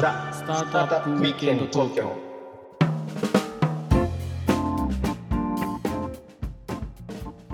ザ・スタートアップウィークエンド東京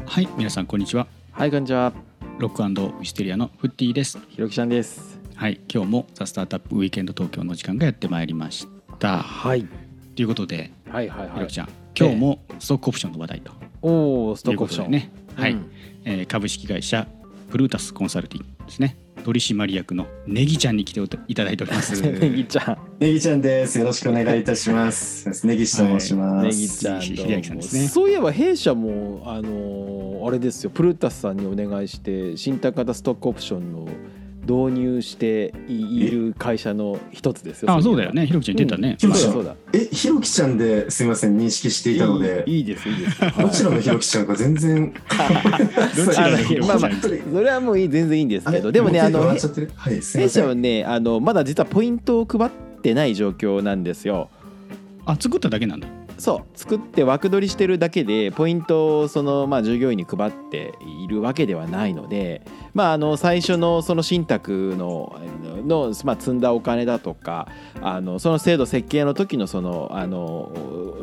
はい皆さんこんにちは。はいこんにちは。ロックウィステリアのフッティです。ひろきちゃんです。はい今日もザ・スタートアップウィークエンド東京の時間がやってまいりました。はい。ということではいはいはい。ひろきちゃん今日もストックオプションの話題と。おおストックオプション。ね、はい。うん。えー株式会社プルータスコンサルティングですね取締役のネギちゃんに来ていただいております ネギちゃんネギちゃんです。よろしくお願いいたします。ネギシと申します。ネギちゃん秀明さんですねもそういえば弊社もあのーあれですよプルータスさんにお願いして信託型ストックオプションの導入している会社の一つですよ。あそうだよね。ひろきちゃん言ってたね、うん。そうだそうだ。え、ひろきちゃんですみません、認識していたので、いいですいいです。どちらのひろきちゃんか全然。どちらのひろきちゃんまあまあそれはもういい全然いいんですけど。でもねあの弊。社はねあのまだ実はポイントを配ってない状況なんですよ。あ作っただけなんだそう作って枠取りしてるだけでポイントをその、まあ、従業員に配っているわけではないので、まあ、あの最初のその信託のの、まあ、積んだお金だとかあのその制度設計の時のそのあの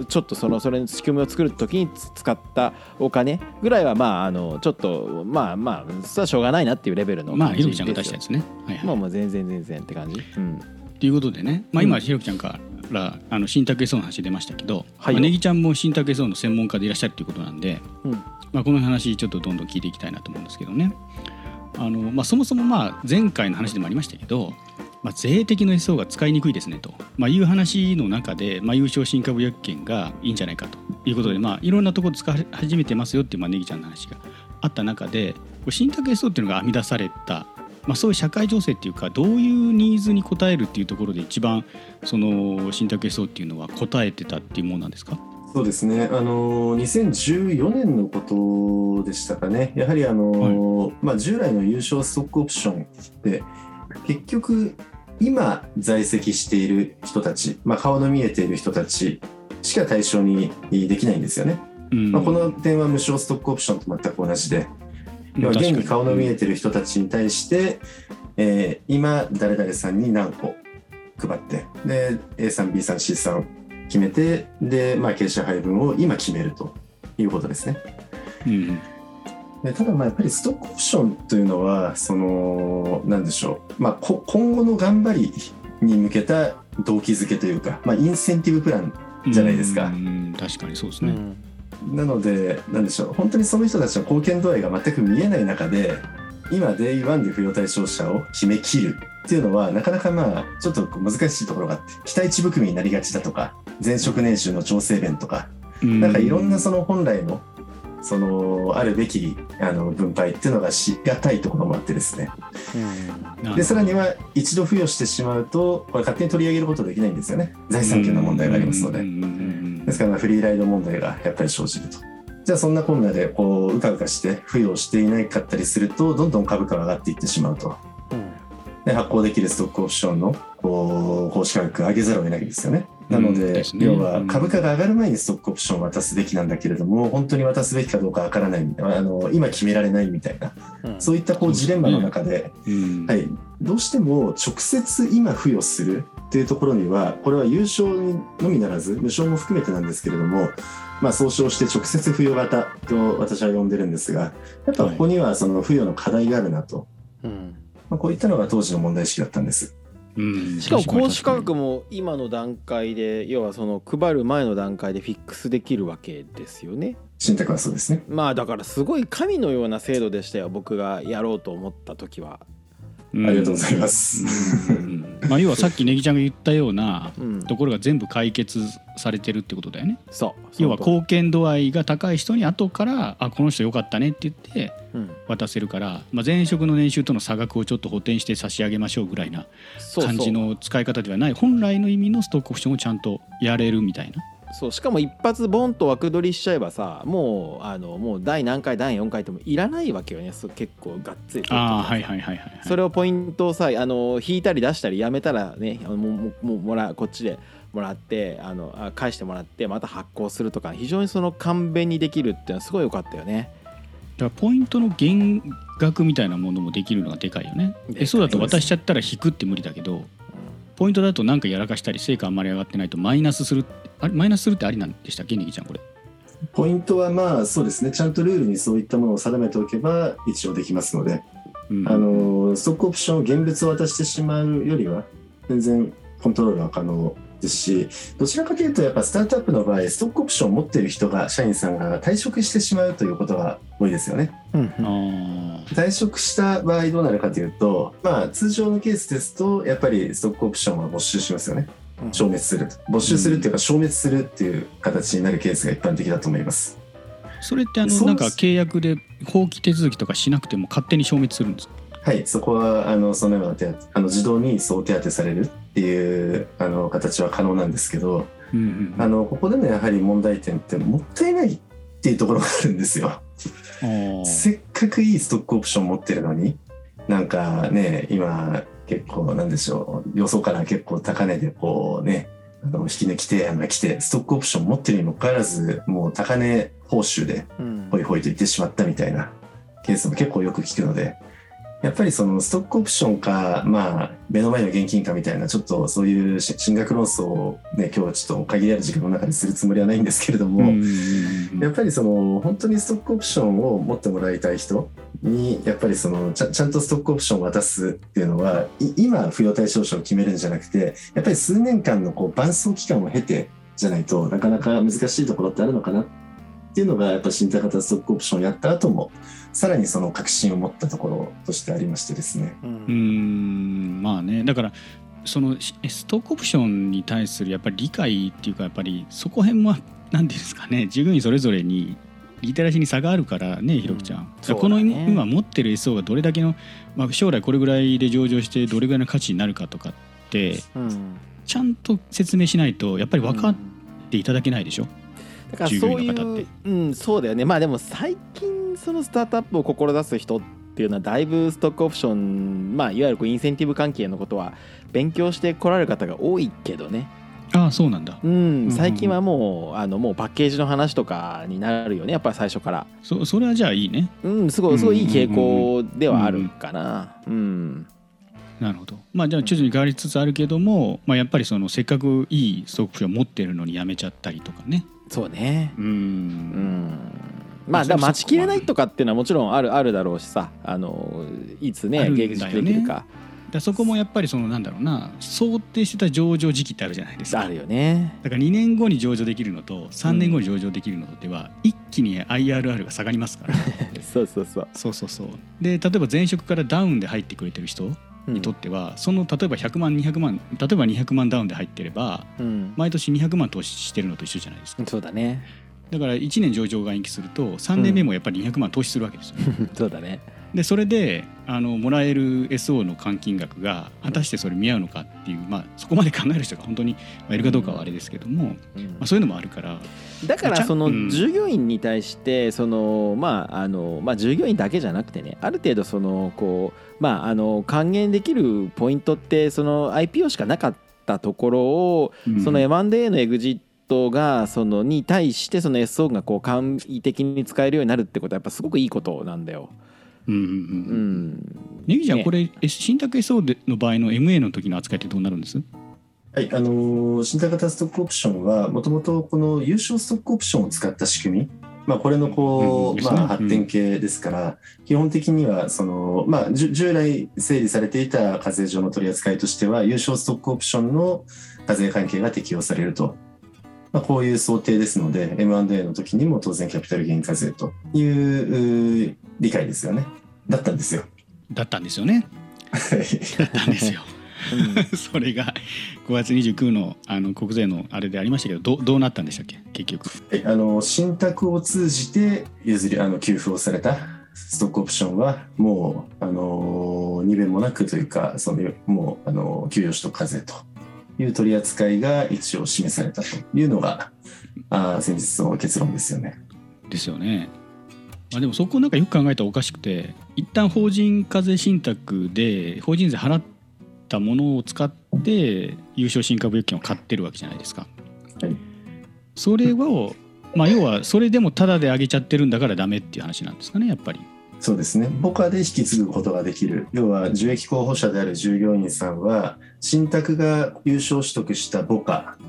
ちょっとそのそれの仕組みを作る時につ使ったお金ぐらいはまああのちょっとまあまあそれはしょうがないなっていうレベルのまあひろきちゃんが出したやつね。はいはい、まあもう全然全然って感じ。うん。ということでね、まあ、今うん。ひろきちゃんからあの新宅 SO の話出ましたけど、はいまあ、ネギちゃんも新宅 SO の専門家でいらっしゃるということなんで、うん。まあ、この話ちょっとどんどん聞いていきたいなと思うんですけどね。あの、まあ、そもそもまあ前回の話でもありましたけど、まあ、税的の SO が使いにくいですねと、まあ、いう話の中で、まあ、優勝新株薬券がいいんじゃないかということで、まあ、いろんなところで使い始めてますよっていう、まあ、ネギちゃんの話があった中で新宅 SO っていうのが編み出されたまあ、そういう社会情勢っていうかどういうニーズに応えるっていうところで一番その信託 SO っていうのは応えてたっていうものなんですか？そうですね。あの2014年のことでしたかね。やはりあの、まあ従来の優勝ストックオプションって結局今在籍している人たち、まあ顔の見えている人たちしか対象にできないんですよね。うんまあ、この点は無償ストックオプションと全く同じで、要は現に顔の見えてる人たちに対して、えー今誰々さんに何個配ってで A さん B さん C さん決めてで、まあ、傾斜配分を今決めるということですね。うんでただまあやっぱりストックオプションというのはそのなんでしょう、まあ、こ今後の頑張りに向けた動機づけというか、まあ、インセンティブプランじゃないですか。うん。確かにそうですね、うんなので、なんでしょう、本当にその人たちの貢献度合いが全く見えない中で、今、 day one で付与対象者を決めきるっていうのは、なかなかまあ、ちょっと難しいところがあって、期待値含みになりがちだとか、前職年収の調整弁とか、うんなんかいろんなその本来の、その、あるべきあの分配っていうのがしがたいところもあってですね。なで、さらには一度付与してしまうと、これ勝手に取り上げることできないんですよね。財産権の問題がありますので。うんうんうんですからフリーライド問題がやっぱり生じると。じゃあそんなこんなでこううかうかして付与していないかったりするとどんどん株価が上がっていってしまうと。で発行できるストックオプションのこう公式価格上げざるを得ないんですよね。なのうんで、ですね。要はうん株価が上がる前にストックオプションを渡すべきなんだけれども本当に渡すべきかどうかわからないあの今決められないみたいなうん。そういったこうジレンマの中でうん。はい、どうしても直接今付与するっていうところにはこれは優勝のみならず無償も含めてなんですけれども、まあ、総称して直接付与型と私は呼んでるんですがやっぱここにはその付与の課題があるなと、うん。まあ、こういったのが当時の問題意識だったんです。うん。しかも公式価格も今の段階で要はその配る前の段階でフィックスできるわけですよね。信託はそうですね。まあだからすごい神のような制度でしたよ僕がやろうと思った時は。うんありがとうございます。うんまあ要はさっきネギちゃんが言ったようなうん。ところが全部解決されてるってことだよね。そう。要は貢献度合いが高い人に後からあこの人よかったねって言ってうん。渡せるから、まあ、前職の年収との差額をちょっと補填して差し上げましょうぐらいな感じの使い方ではない。本来の意味のストックオプションをちゃんとやれるみたいな。そうしかも一発ボンと枠取りしちゃえばさもうあのもう第何回第4回ってもいらないわけよねそう結構がっつりああはいはいはいはい。それをポイントをさあの引いたり出したりやめたらねもうもうもらこっちでもらってあのあ返してもらってまた発行するとか非常にその簡便にできるっていうのはすごい良かったよね。だからポイントの減額みたいなものもできるのがでかいよね。えそうだと渡しちゃったら引くって無理だけどポイントだとなんかやらかしたり成果あんまり上がってないとマイナスするあれマイナスするってありなんでしたっけネギちゃんこれ。ポイントはまあそうですね。ちゃんとルールにそういったものを定めておけば一応できますので、うん。あのストックオプションを現物を渡してしまうよりは全然コントロールは可能ですしどちらかというとやっぱスタートアップの場合ストックオプションを持っている人が社員さんが退職してしまうということが多いですよね。うん。退職した場合どうなるかというと、まあ、通常のケースですとやっぱりストックオプションは没収しますよね消滅する没収するっていうか消滅するっていう形になるケースが一般的だと思います。それってあのなんか契約で放棄手続きとかしなくても勝手に消滅するんですか？はいそこはあのそのような手当あの自動にそう手当てされるっていうあの形は可能なんですけどうんうんうん。あのここでのやはり問題点ってもったいないっていうところがあるんですよ。せっかくいいストックオプション持ってるのになんかね今結構なんでしょう。よそから結構高値でこうねあの引き抜き提案が来てストックオプション持ってるにもかかわらずもう高値報酬でうん。ホイホイと言ってしまったみたいなケースも結構よく聞くのでやっぱりそのストックオプションかまあ目の前の現金かみたいなちょっとそういうし進学論争をね今日はちょっと限りある時間の中でするつもりはないんですけれども、やっぱりその本当にストックオプションを持ってもらいたい人にやっぱりそのちゃちゃんとストックオプションを渡すっていうのはい今扶養対象者を決めるんじゃなくてやっぱり数年間のこう伴走期間を経てじゃないとなかなか難しいところってあるのかなっていうのがやっぱ新型ストックオプションをやった後もさらにその確信を持ったところとしてありましてですね。うん。まあね。だからそのしストックオプションに対するやっぱり理解っていうかやっぱりそこへんも何ていうんですかね従業員それぞれにリテラシーに差があるからねひろきちゃん、うんだからこの今持ってる SO がどれだけの、まあ、将来これぐらいで上場してどれぐらいの価値になるかとかってうん。ちゃんと説明しないとやっぱり分かっていただけないでしょ、だから従そうい業員の方って。う、うん、そうだよね。まあでも最近そのスタートアップを志す人っていうのはだいぶストックオプションまあいわゆるこうインセンティブ関係のことは勉強してこられる方が多いけどねああそうなんだ。うん最近はもうあのもうパッケージの話とかになるよねやっぱり最初から。そそれはじゃあいいね。うんすごいすごいいい傾向ではあるかな。うんなるほど。まあじゃあ徐々に変わりつつあるけども、まあ、やっぱりそのせっかくいいストックオプション持ってるのにやめちゃったりとかね。そうね。うーうん。んまあだ待ちきれないとかっていうのはもちろんあるあるだろうしさ。あのいつねね。迎撃できるかだそこもやっぱりそのなんだろうな想定してた上場時期ってあるじゃないですか。あるよね。だから2年後に上場できるのと3年後に上場できるのでは一気に IRR が下がりますから。そうそうそう。そうそうそう。で例えば前職からダウンで入ってくれてる人にとっては、その例えば100万200万例えば200万ダウンで入ってればうん。毎年200万投資してるのと一緒じゃないですか。そうだね。だから1年上場が延期すると3年目もやっぱり200万投資するわけですよ、そうだねでそれであのもらえる SO の換金額が果たしてそれ見合うのかっていう、まあ、そこまで考える人が本当にまあいるかどうかはあれですけども、まあ、そういうのもあるから。だからそのうん。従業員に対してそのまああのまあ従業員だけじゃなくてねある程度そのこうまああの還元できるポイントってその IPO しかなかったところをうん。その M&A のエグジットがそのに対してその SO がこう簡易的に使えるようになるってことはやっぱすごくいいことなんだよ。ううんうん。うん。ん。ネギちゃん、ね。これえ信託 SO での場合の MA の時の扱いってどうなるんですはい、あのー、新型型ストックオプションは、もともとこの優勝ストックオプションを使った仕組み、まあ、これのこう、うんですね。まあ、発展系ですから、基本的にはその、まあ、従来整理されていた課税上の取り扱いとしては、優勝ストックオプションの課税関係が適用されると。まあ、こういう想定ですので、M&A の時にも当然キャピタルゲイン課税というう理解ですよね。だったんですよ。だったんですよねはいだったんですよ それが5月29のあの国税のあれでありましたけどどうどうなったんでしたっけ？結局はい、あの信託を通じて譲りあの給付をされたストックオプションはもうあの二弁もなくというかそのもうあの給与取得課税という取り扱いが一応示されたというのがあー先日の結論ですよね。ですよね。まあ、でもそこなんかよく考えたらおかしくて一旦法人課税信託で法人税払ったものを使って優勝新株預金を買ってるわけじゃないですか。はいそれをまあ要はそれでもタダで上げちゃってるんだからダメっていう話なんですかねやっぱり。そうですね。母価で引き継ぐことができる。要は、受益候補者である従業員さんは、信託が優勝取得した母価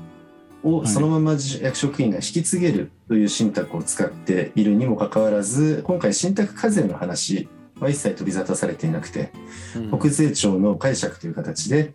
をはいそのまま役職員が引き継げるという信託を使っているにもかかわらず、今回信託課税の話は一切取り沙汰されていなくて、国税庁の解釈という形で、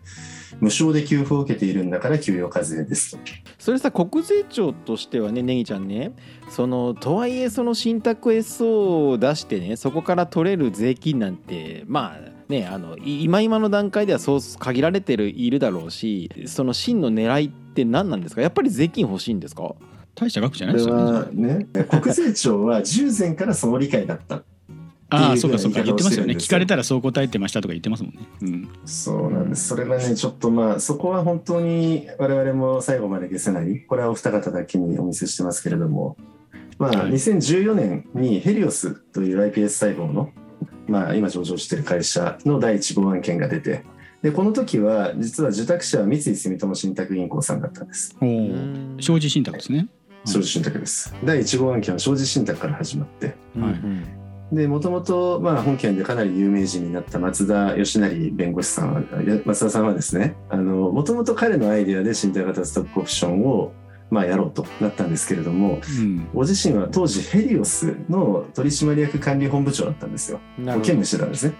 無償で給付を受けているんだから給与課税ですと。それさ国税庁としてはねネギちゃんねそのとはいえその信託 SO を出してねそこから取れる税金なんてまあねあのい今今の段階ではそう限られてるいるだろうしその真の狙いって何なんですか？やっぱり税金欲しいんですか？大した額じゃないですよはね。ね、国税庁は従前からその理解だった。ああ、っていうそうかそうか。言ってますよね。聞かれたらそう答えてましたとか言ってますもんね。うん。そうなんです。それがね、ちょっとまあ、そこは本当に我々も最後まで消せない。これはお二方だけにお見せしてますけれども、まあ、はい2014年にヘリオスという iPS 細胞の、まあ、今上場している会社の第1号案件が出て、で、この時は、実は受託者は三井住友信託銀行さんだったんです。商事信託ですね。商事信託です。第1号案件は商事信託から始まって、はいうんで、もともと、まあ、本件でかなり有名人になった松田義成弁護士さんは、松田さんはですね、あの、もともと彼のアイデアで身体型ストックオプションを、まあ、やろうとなったんですけれども、うん。ご自身は当時ヘリオスの取締役管理本部長だったんですよ。兼務してたんですね。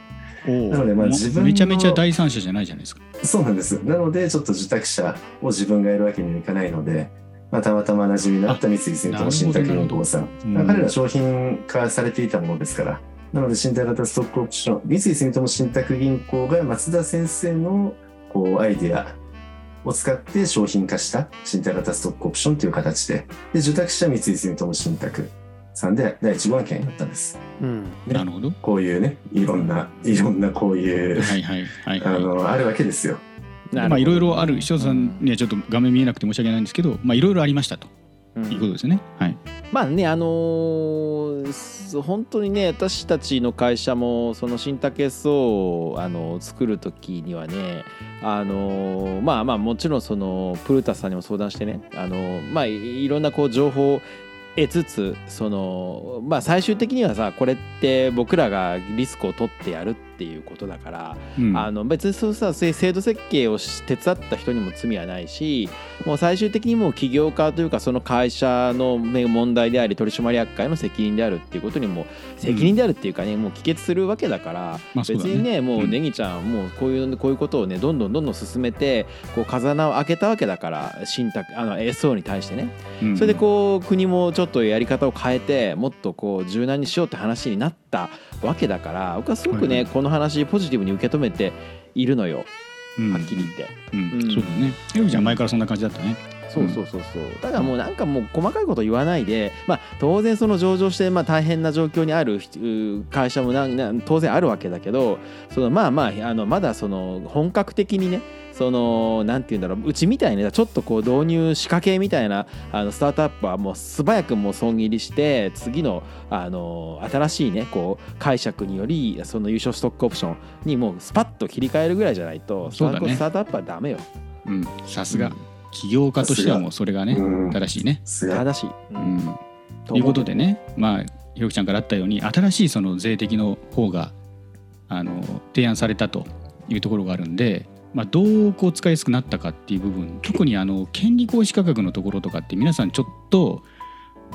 なので、まあ、も自分のめちゃめちゃ第三者じゃないじゃないですか。そうなんです。なので、ちょっと受託者を自分がやるわけにはいかないので、まあ、たまたま馴染みのあった三井住友信託銀行さん。うんまあ彼ら商品化されていたものですから。なので、身体型ストックオプション、三井住友信託銀行が松田先生のこうアイデアを使って商品化した身体型ストックオプションという形で、で受託者三井住友信託さんで第1号案件になったんです。うんねなるほど。こういうね、いろんな、いろんなこういう、はいはいはいは あの、あるわけですよ。まあいろいろある視聴者さんにはちょっと画面見えなくて申し訳ないんですけど、まあいろいろありましたとうんいうことですね。はい。まあねあのーす本当にね私たちの会社もその信託 SO をあの作る時にはねあのーまあまあもちろんそのプルタスさんにも相談してねあのーまあいいろんなこう情報を得つつそのまあ最終的にはさこれって僕らがリスクを取ってやるっていうことだから、うん。あの別にそうさせ制度設計をし手伝った人にも罪はないしもう最終的にもう起業家というかその会社のね問題であり取締役会の責任であるっていうことにも責任であるっていうかね、もう帰結するわけだから、まあね。別にねもううんネギちゃんもうこういうこういうことをねどんどんどんどん進めてこう風穴を開けたわけだから信託あの SO に対してね。うん。それでこう国もちょっとやり方を変えてもっとこう柔軟にしようって話になったわけだから僕はすごくね、はいはこの話ポジティブに受け止めているのようんはっきり言って。うんうんそうだね。ひろきちゃん前からそんな感じだったね。そうそうそうそうだからもうなんかもう細かいこと言わないで、まあ、当然その上場してまあ大変な状況にあるう会社もなん当然あるわけだけどそのまあまああのまだその本格的にねそのなんて言うんだろううちみたいにちょっとこう導入仕掛けみたいなあのスタートアップはもう素早くもう損切りして次のあの新しいねこう解釈によりその優勝ストックオプションにもうスパッと切り替えるぐらいじゃないとそうだねスタートアップはダメよ。うん。さすがうん起業家としてはもうそれがねうん正しいね。正しい。ううんん。ということでね、まあひろきちゃんからあったように新しいその税的の方があの提案されたというところがあるんで、まあ、どうこう使いやすくなったかっていう部分特にあの権利行使価格のところとかって皆さんちょっと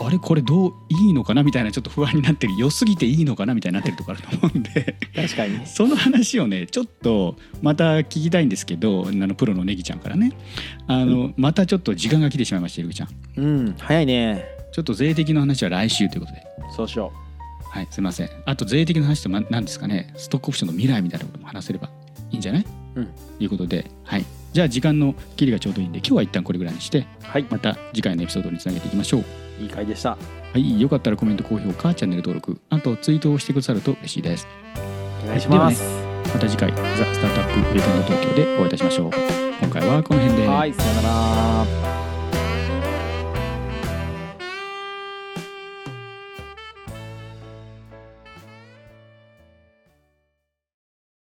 あれこれどういいのかな？みたいなちょっと不安になってる。良すぎていいのかな？みたいになってるところあると思うんで。確かに。その話をねちょっとまた聞きたいんですけどあのプロのネギちゃんからね。あのまたちょっと時間が来てしまいましたゆるきちゃん。うん、早いね。ちょっと税的の話は来週ということで。そうしよはい、すみません。あと税的な話ってま何ですかね、ストックオプションの未来みたいなことも話せればいいんじゃない？うん。ということで、はい。じゃあ時間の切りがちょうどいいんで、今日は一旦これぐらいにして、う。はい、また次回のエピソードにつなげていきましょう。いい回でした。はい、よかったらコメント、高評価、チャンネル登録、あとツイートをしてくださると嬉しいです。お願いします。また次回、ザ・スタートアップウィークエンド東京でお会いいたしましょう。今回はこの辺で。はい、さよなら。